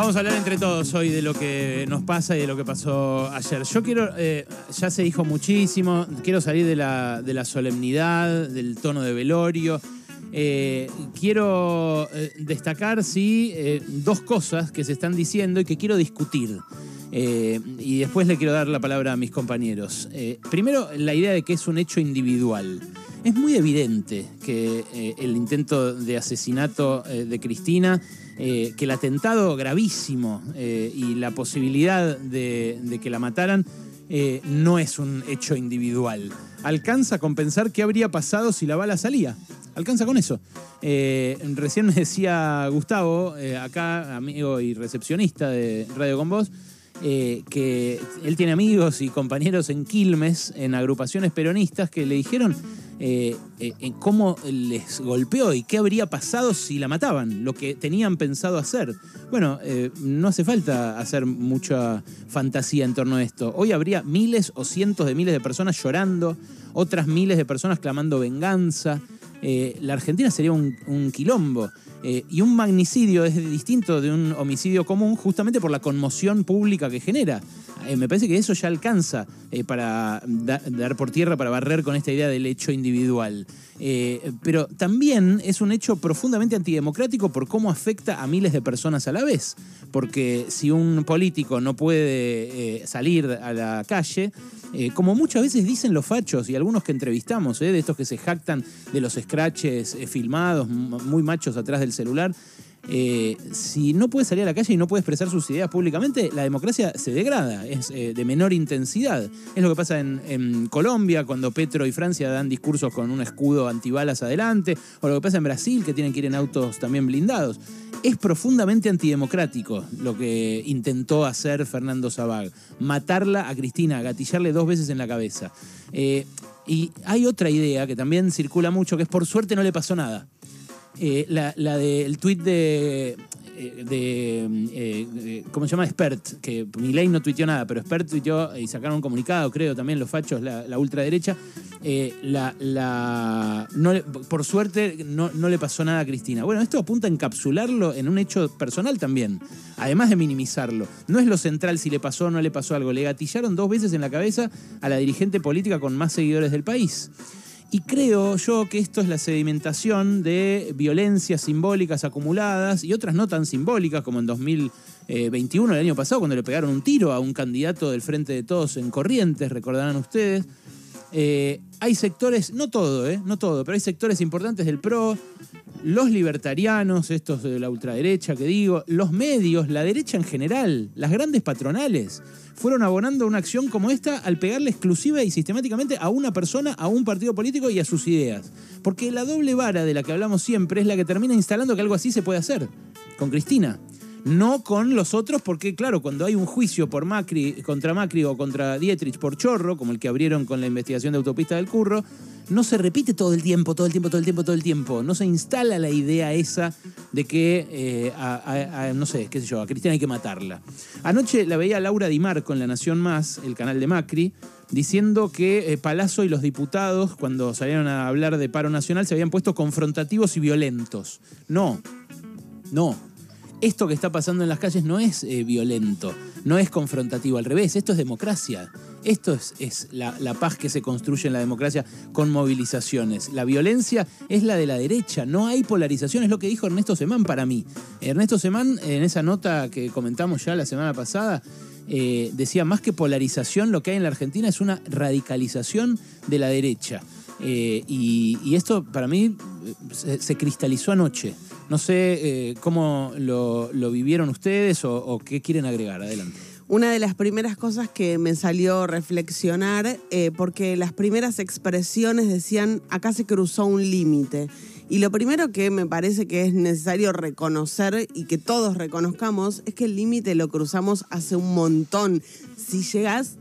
Vamos a hablar entre todos hoy de lo que nos pasa y de lo que pasó ayer. Yo quiero, eh, ya se dijo muchísimo, quiero salir de la, de la solemnidad, del tono de velorio. Eh, quiero eh, destacar, sí, dos cosas que se están diciendo y que quiero discutir. Y después le quiero dar la palabra a mis compañeros. Primero, la idea de que es un hecho individual. Es muy evidente que eh, el intento de asesinato eh, de Cristina, eh, que el atentado gravísimo y la posibilidad de, de que la mataran no es un hecho individual. Alcanza con pensar qué habría pasado si la bala salía. Alcanza con eso. Recién me decía Gustavo, acá, amigo y recepcionista de Radio Con Voz, eh, que él tiene amigos y compañeros en Quilmes, en agrupaciones peronistas, que le dijeron eh, eh, cómo les golpeó y qué habría pasado si la mataban, lo que tenían pensado hacer. Bueno, no hace falta hacer mucha fantasía en torno a esto. Hoy habría miles o cientos de miles de personas llorando, otras miles de personas clamando venganza. Eh, la Argentina sería un, un quilombo. Eh, y un magnicidio es distinto de un homicidio común justamente por la conmoción pública que genera. Eh, me parece que eso ya alcanza eh, para da- dar por tierra, para barrer con esta idea del hecho individual. Eh, pero también es un hecho profundamente antidemocrático por cómo afecta a miles de personas a la vez. Porque si un político no puede salir a la calle, como muchas veces dicen los fachos y algunos que entrevistamos, de estos que se jactan de los scratches filmados, muy machos atrás del celular, eh, si no puede salir a la calle y no puede expresar sus ideas públicamente, la democracia se degrada, es eh, de menor intensidad. Es lo que pasa en, Colombia, cuando Petro y Francia dan discursos con un escudo antibalas adelante, o lo que pasa en Brasil, que tienen que ir en autos también blindados. Es profundamente antidemocrático lo que intentó hacer Fernando Sabag. Matarla a Cristina, gatillarle dos veces en la cabeza. Eh, y hay otra idea que también circula mucho, que es por suerte no le pasó nada. Eh, la, la del de, eh, de, eh, de- ¿cómo se llama? Spert, que Milei no tuiteó nada, pero Spert tuiteó y sacaron un comunicado, creo, también los fachos, la, la ultraderecha. Eh, la, la, por suerte no, no le pasó nada a Cristina. Bueno, esto apunta a encapsularlo en un hecho personal también, además de minimizarlo. No es lo central si le pasó o no le pasó algo. Le gatillaron dos veces en la cabeza a la dirigente política con más seguidores del país. Y creo yo que esto es la sedimentación de violencias simbólicas acumuladas y otras no tan simbólicas, como en 2021, el año pasado, cuando le pegaron un tiro a un candidato del Frente de Todos en Corrientes, recordarán ustedes. Eh, hay sectores, no todo, eh, no todo, pero hay sectores importantes del PRO, los libertarianos, estos de la ultraderecha que digo, los medios, la derecha en general, las grandes patronales, fueron abonando una acción como esta al pegarle exclusiva y sistemáticamente a una persona, a un partido político y a sus ideas. Porque la doble vara de la que hablamos siempre es la que termina instalando que algo así se puede hacer. Con Cristina. No con los otros, porque claro, cuando hay un juicio por Macri, contra Macri o contra Dietrich por chorro, como el que abrieron con la investigación de autopista del curro, no se repite todo el tiempo, todo el tiempo, todo el tiempo, todo el tiempo. No se instala la idea esa de que, eh, no sé, qué sé yo, a Cristina hay que matarla. Anoche la veía Laura Di Marco en La Nación Más, el canal de Macri, diciendo que eh, Palazzo y los diputados, cuando salieron a hablar de paro nacional, se habían puesto confrontativos y violentos. No, no. Esto que está pasando en las calles no es eh, violento, no es confrontativo, al revés, esto es democracia. Esto es, la, paz que se construye en la democracia con movilizaciones. La violencia es la de la derecha, no hay polarización, es lo que dijo Ernesto Semán para mí. Ernesto Semán, en esa nota que comentamos ya la semana pasada, eh, decía, más que polarización, lo que hay en la Argentina es una radicalización de la derecha. Eh, y, esto para mí se cristalizó anoche. No sé eh, cómo lo, vivieron ustedes o, o qué quieren agregar. Adelante. Una de las primeras cosas que me salió reflexionar, eh, porque las primeras expresiones decían, acá se cruzó un límite. Y lo primero que me parece que es necesario reconocer y que todos reconozcamos es que el límite lo cruzamos hace un montón. Si llegas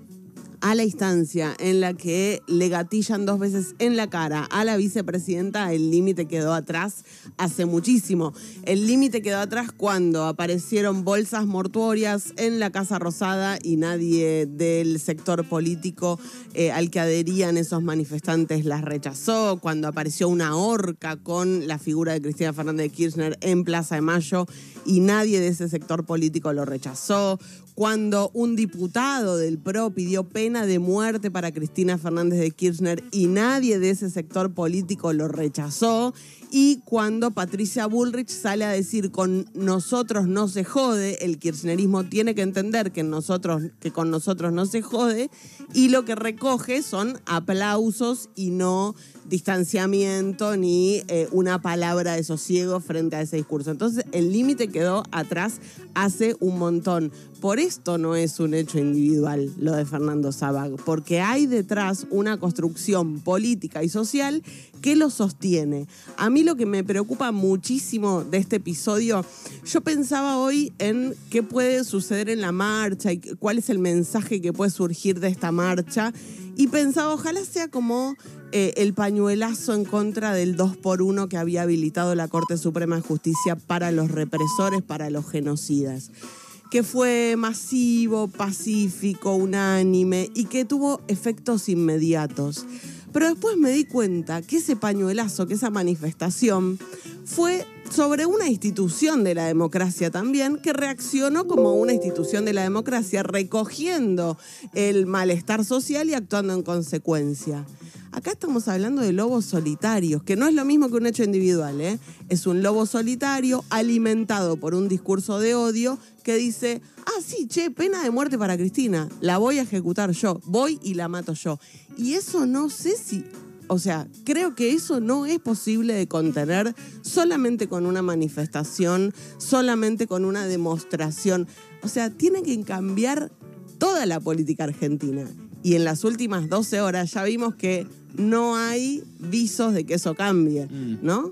a la instancia en la que le gatillan dos veces en la cara a la vicepresidenta, el límite quedó atrás hace muchísimo. El límite quedó atrás cuando aparecieron bolsas mortuorias en la Casa Rosada y nadie del sector político eh, al que adherían esos manifestantes las rechazó, cuando apareció una horca con la figura de Cristina Fernández de Kirchner en Plaza de Mayo y nadie de ese sector político lo rechazó, cuando un diputado del PRO pidió pena de muerte para Cristina Fernández de Kirchner y nadie de ese sector político lo rechazó, y cuando Patricia Bullrich sale a decir con nosotros no se jode, el kirchnerismo tiene que entender que, nosotros, que con nosotros no se jode, y lo que recoge son aplausos y no distanciamiento ni eh, una palabra de sosiego frente a ese discurso. Entonces el límite quedó atrás hace un montón. Por esto no es un hecho individual lo de Fernando Sabag, porque hay detrás una construcción política y social que lo sostiene. A mí lo que me preocupa muchísimo de este episodio, yo pensaba hoy en qué puede suceder en la marcha y cuál es el mensaje que puede surgir de esta marcha. Y pensaba, ojalá sea como eh, el pañuelazo en contra del 2 por 1 que había habilitado la Corte Suprema de Justicia para los represores, para los genocidas que fue masivo, pacífico, unánime y que tuvo efectos inmediatos. Pero después me di cuenta que ese pañuelazo, que esa manifestación, fue sobre una institución de la democracia también, que reaccionó como una institución de la democracia, recogiendo el malestar social y actuando en consecuencia. Acá estamos hablando de lobos solitarios, que no es lo mismo que un hecho individual, ¿eh? es un lobo solitario alimentado por un discurso de odio que dice, ah, sí, che, pena de muerte para Cristina, la voy a ejecutar yo, voy y la mato yo. Y eso no sé si, o sea, creo que eso no es posible de contener solamente con una manifestación, solamente con una demostración. O sea, tiene que cambiar toda la política argentina. Y en las últimas 12 horas ya vimos que no hay visos de que eso cambie, mm. ¿no?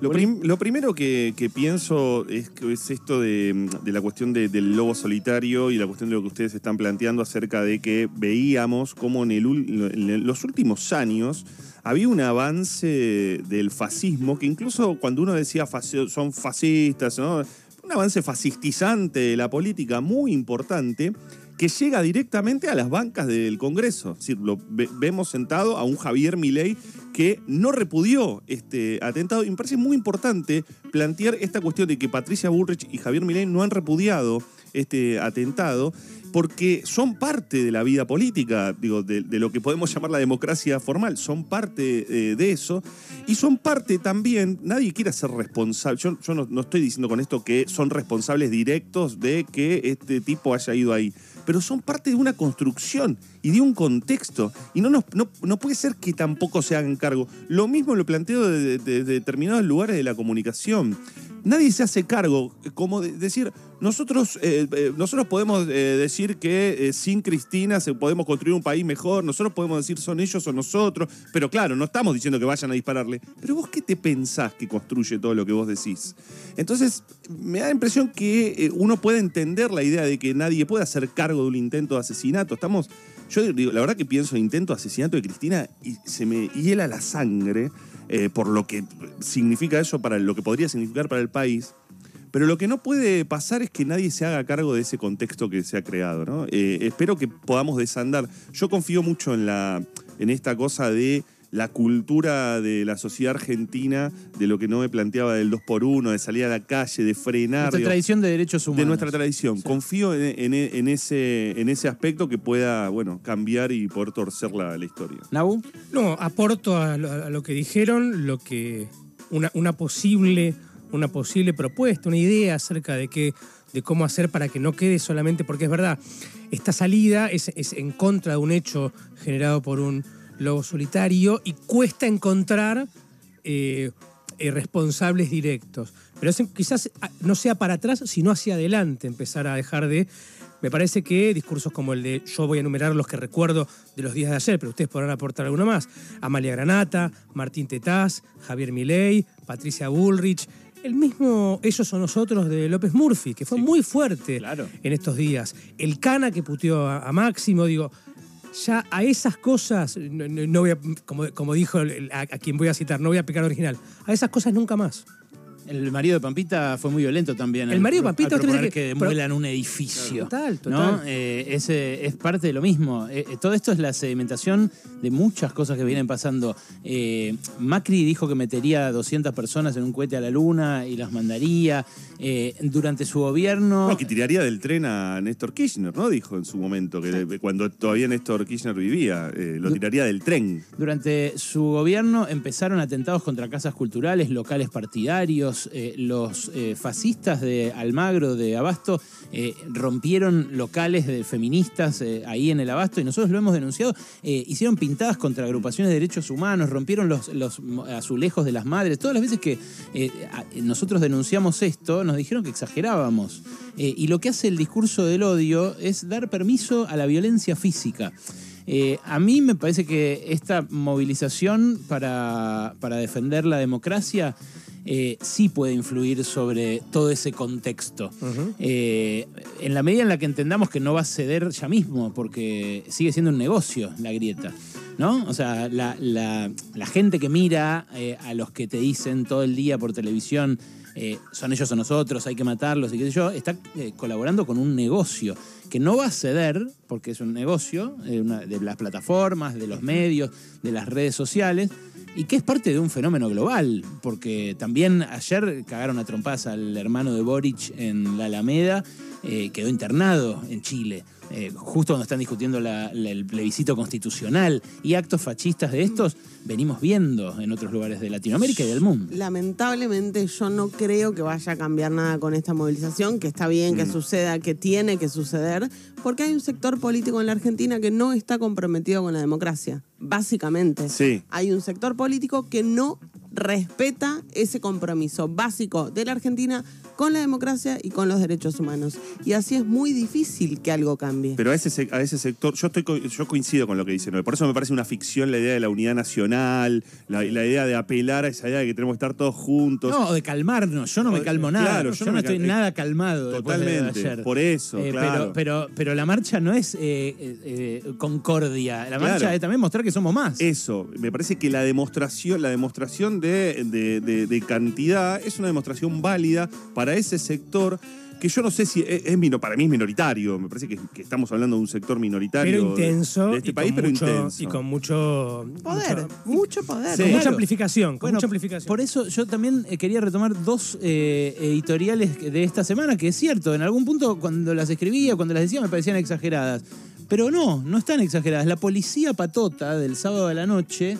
Lo, primero que, pienso es, es esto de, la cuestión del lobo solitario y la cuestión de lo que ustedes están planteando acerca de que veíamos como en, en los últimos años había un avance del fascismo que incluso cuando uno decía son fascistas, ¿no? un avance fascistizante de la política muy importante que llega directamente a las bancas del Congreso. Es decir, lo vemos sentado a un Javier Milei que no repudió este atentado. Y me parece muy importante plantear esta cuestión de que Patricia Bullrich y Javier Milei no han repudiado este atentado porque son parte de la vida política, digo, de, lo que podemos llamar la democracia formal, son parte eh, de eso y son parte también, nadie quiere ser responsable, yo, no, no, estoy diciendo con esto que son responsables directos de que este tipo haya ido ahí, pero son parte de una construcción y de un contexto. Y no, no, puede ser que tampoco se hagan cargo. Lo mismo lo planteo de, determinados lugares de la comunicación. Nadie se hace cargo, como decir, nosotros, eh, eh, nosotros podemos eh, decir que sin Cristina se, podemos construir un país mejor, nosotros podemos decir son ellos o nosotros, pero claro, no estamos diciendo que vayan a dispararle. Pero vos qué te pensás que construye todo lo que vos decís? Entonces, me da la impresión que uno puede entender la idea de que nadie puede hacer cargo de un intento de asesinato. Estamos, yo digo, la verdad que pienso en intento de asesinato de Cristina y se me hiela la sangre por lo que significa eso para lo que podría significar para el país. Pero lo que no puede pasar es que nadie se haga cargo de ese contexto que se ha creado. ¿no? Eh, espero que podamos desandar. Yo confío mucho en, la, en esta cosa de la cultura de la sociedad argentina, de lo que no me planteaba del 2 por 1 de salir a la calle, de frenar. Nuestra tradición de derechos humanos. De nuestra tradición. Confío en, ese, en ese aspecto que pueda bueno, cambiar y poder torcer la, la historia. ¿Nabu? No, aporto a lo, que dijeron, lo que una, una posible una posible propuesta, una idea acerca de, qué, de cómo hacer para que no quede solamente, porque es verdad, esta salida es, en contra de un hecho generado por un lobo solitario y cuesta encontrar eh, eh, responsables directos. Pero quizás ah, no sea para atrás, sino hacia adelante, empezar a dejar de me parece que discursos como el de yo voy a enumerar los que recuerdo de los días de ayer, pero ustedes podrán aportar alguno más. Amalia Granata, Martín Tetaz, Javier Milei, Patricia Bullrich, el mismo Ellos son nosotros de López Murphy, que fue muy fuerte en estos días. El Cana que puteó a, Máximo, digo, ya a esas cosas, no, voy a, como, como dijo a, a quien voy a citar, no voy a picar original, a esas cosas nunca más. El marido de Pampita fue muy violento también. El al- marido de al Pampita, usted proponer que que- un edificio. Total, ¿no? total. Eh, ese es parte de lo mismo. Eh, eh, todo esto es la sedimentación de muchas cosas que vienen pasando. Eh, Macri dijo que metería 200 personas en un cohete a la luna y las mandaría. Eh, durante su gobierno... No, que tiraría del tren a Néstor Kirchner, ¿no? Dijo en su momento, que cuando todavía Néstor Kirchner vivía, eh, lo tiraría del tren. Durante su gobierno empezaron atentados contra casas culturales, locales partidarios. Eh, los eh, fascistas de Almagro, de Abasto, eh, rompieron locales de feministas ahí en el Abasto y nosotros lo hemos denunciado. Hicieron pintadas contra agrupaciones de derechos humanos, rompieron los, los azulejos de las madres. Todas las veces que nosotros denunciamos esto, nos dijeron que exagerábamos. Y lo que hace el discurso del odio es dar permiso a la violencia física. A mí me parece que esta movilización para, para defender la democracia eh, sí puede influir sobre todo ese contexto. Eh, en la medida en la que entendamos que no va a ceder ya mismo, porque sigue siendo un negocio la grieta. ¿No? O sea, la, la- la gente que mira eh, a los que te dicen todo el día por televisión, eh, son ellos o nosotros, hay que matarlos y qué sé yo, está eh, colaborando con un negocio que no va a ceder, porque es un negocio eh, una- de las plataformas, de los medios, de las redes sociales, y que es parte de un fenómeno global, porque también ayer cagaron a trompadas al hermano de Boric en la Alameda, quedó internado en Chile. Eh, justo cuando están discutiendo la- la- el plebiscito constitucional y actos fascistas de estos, venimos viendo en otros lugares de Latinoamérica y del mundo. Lamentablemente yo no creo que vaya a cambiar nada con esta movilización, que está bien que suceda, que tiene que suceder, porque hay un sector político en la Argentina que no está comprometido con la democracia, básicamente. Sí. Hay un sector político que no respeta ese compromiso básico de la Argentina con la democracia y con los derechos humanos. Y así es muy difícil que algo cambie. Pero a ese, a ese sector, yo estoy yo coincido con lo que dice. Por eso me parece una ficción la idea de la unidad nacional, la, la idea de apelar a esa idea de que tenemos que estar todos juntos. No, de calmarnos. Yo no me O- calmo nada. claro, yo, no, estoy cal- nada calmado. de Totalmente, ayer. por eso, Eh, claro. pero, pero, pero la marcha no es eh, eh, eh, concordia. La marcha Claro. es también mostrar que somos más. Eso, me parece que la demostración, la demostración de, de- de- de cantidad es una demostración válida para ese sector que yo no sé si es, es mino- para mí es minoritario. Me parece que, que estamos hablando de un sector minoritario Pero de- intenso de, este país, pero mucho, intenso. y con mucho Poder, mucho- mucho poder. Sí. con mucha Claro. amplificación, con Bueno, mucha amplificación. Por eso yo también eh, quería retomar dos eh, editoriales de esta semana, que es cierto, en algún punto cuando las escribía, cuando las decía, me parecían exageradas. Pero no, no están exageradas. La policía patota del sábado a la noche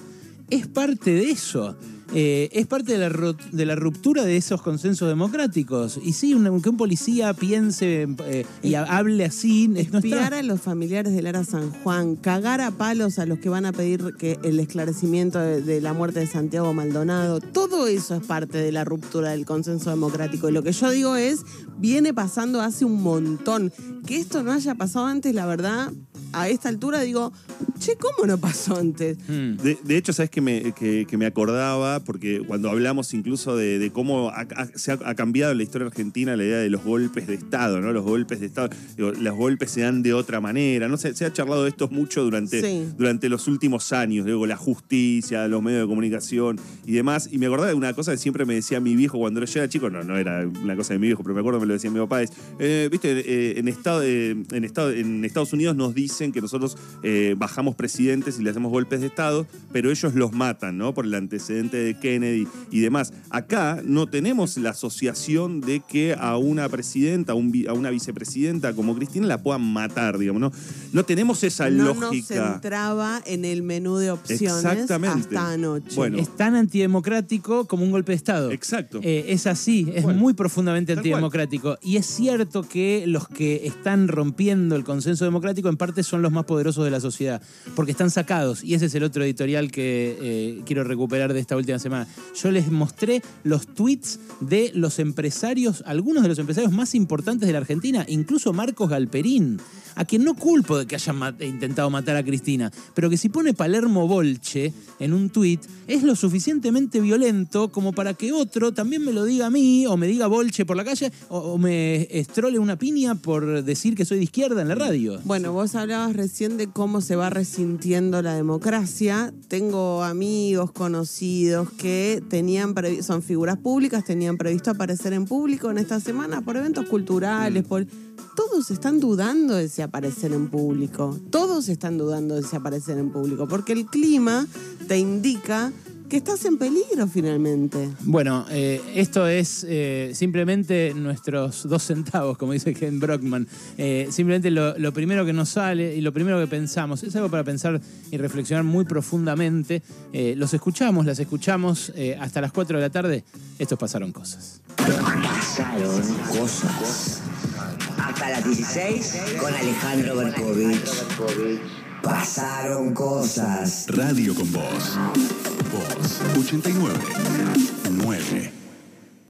es parte de eso. Eh, es parte de la, de la ruptura de esos consensos democráticos. Y sí, un- que un policía piense eh, y ha- hable así, no Espiar está. a los familiares de Lara San Juan, cagar a palos a los que van a pedir que el esclarecimiento de, de la muerte de Santiago Maldonado, todo eso es parte de la ruptura del consenso democrático. Y lo que yo digo es, viene pasando hace un montón. Que esto no haya pasado antes, la verdad, a esta altura digo, che, ¿cómo no pasó antes? Mm. De, de hecho, ¿sabes que me, que, que me acordaba? Porque cuando hablamos incluso de, de cómo ha, ha- se ha, ha cambiado en la historia argentina la idea de los golpes de Estado, ¿no? Los golpes de Estado, digo, los golpes se dan de otra manera. No se ha charlado de esto mucho durante, Sí. durante los últimos años, digo, la justicia, los medios de comunicación y demás. Y me acordaba de una cosa que siempre me decía mi viejo cuando yo era chico, no, no era una cosa de mi viejo, pero me acuerdo que me lo decía mi papá, es, eh, viste, eh, en, estado, eh, en, estado, en Estados Unidos nos dicen que nosotros eh, bajamos presidentes y le hacemos golpes de Estado, pero ellos los matan, ¿no? Por el antecedente de Kennedy y demás. Acá no tenemos la asociación de que a una presidenta, a, un vi- a una vicepresidenta como Cristina la puedan matar, digamos, ¿no? No tenemos esa No nos lógica. entraba en el menú de opciones Exactamente. hasta anoche. Bueno. Es tan antidemocrático como un golpe de Estado. Exacto. Eh, es así, es muy profundamente Tal cual. antidemocrático. Y es cierto que los que están rompiendo el consenso democrático en parte son los más poderosos de la sociedad, porque están sacados. Y ese es el otro editorial que eh, quiero recuperar de esta última semana. Yo les mostré los tweets de los empresarios, algunos de los empresarios más importantes de la Argentina, incluso Marcos Galperín, a quien no culpo de que hayan intentado matar a Cristina, pero que si pone Palermo Bolche en un tweet, es lo suficientemente violento como para que otro también me lo diga a mí, o me diga Bolche por la calle, o, o me estrole una piña por decir que soy de izquierda en la radio. Bueno, vos hablabas recién de cómo se va resintiendo la democracia. Tengo amigos conocidos que tenían son figuras públicas, tenían previsto aparecer en público en esta semana por eventos culturales, todos están dudando de si aparecer en público. Todos están dudando de si aparecer en público, porque el clima te indica que estás en peligro finalmente. Bueno, eh, esto es eh, simplemente nuestros dos centavos, como dice Ken Brockman. Eh, simplemente lo, lo primero que nos sale y lo primero que pensamos. Es algo para pensar y reflexionar muy profundamente. Eh, los escuchamos, las escuchamos eh, hasta las 4 de la tarde. Estos pasaron cosas. Pasaron cosas. Hasta las 16 con Alejandro Berkovich. Pasaron cosas. Radio con Voz. Voz 89 9.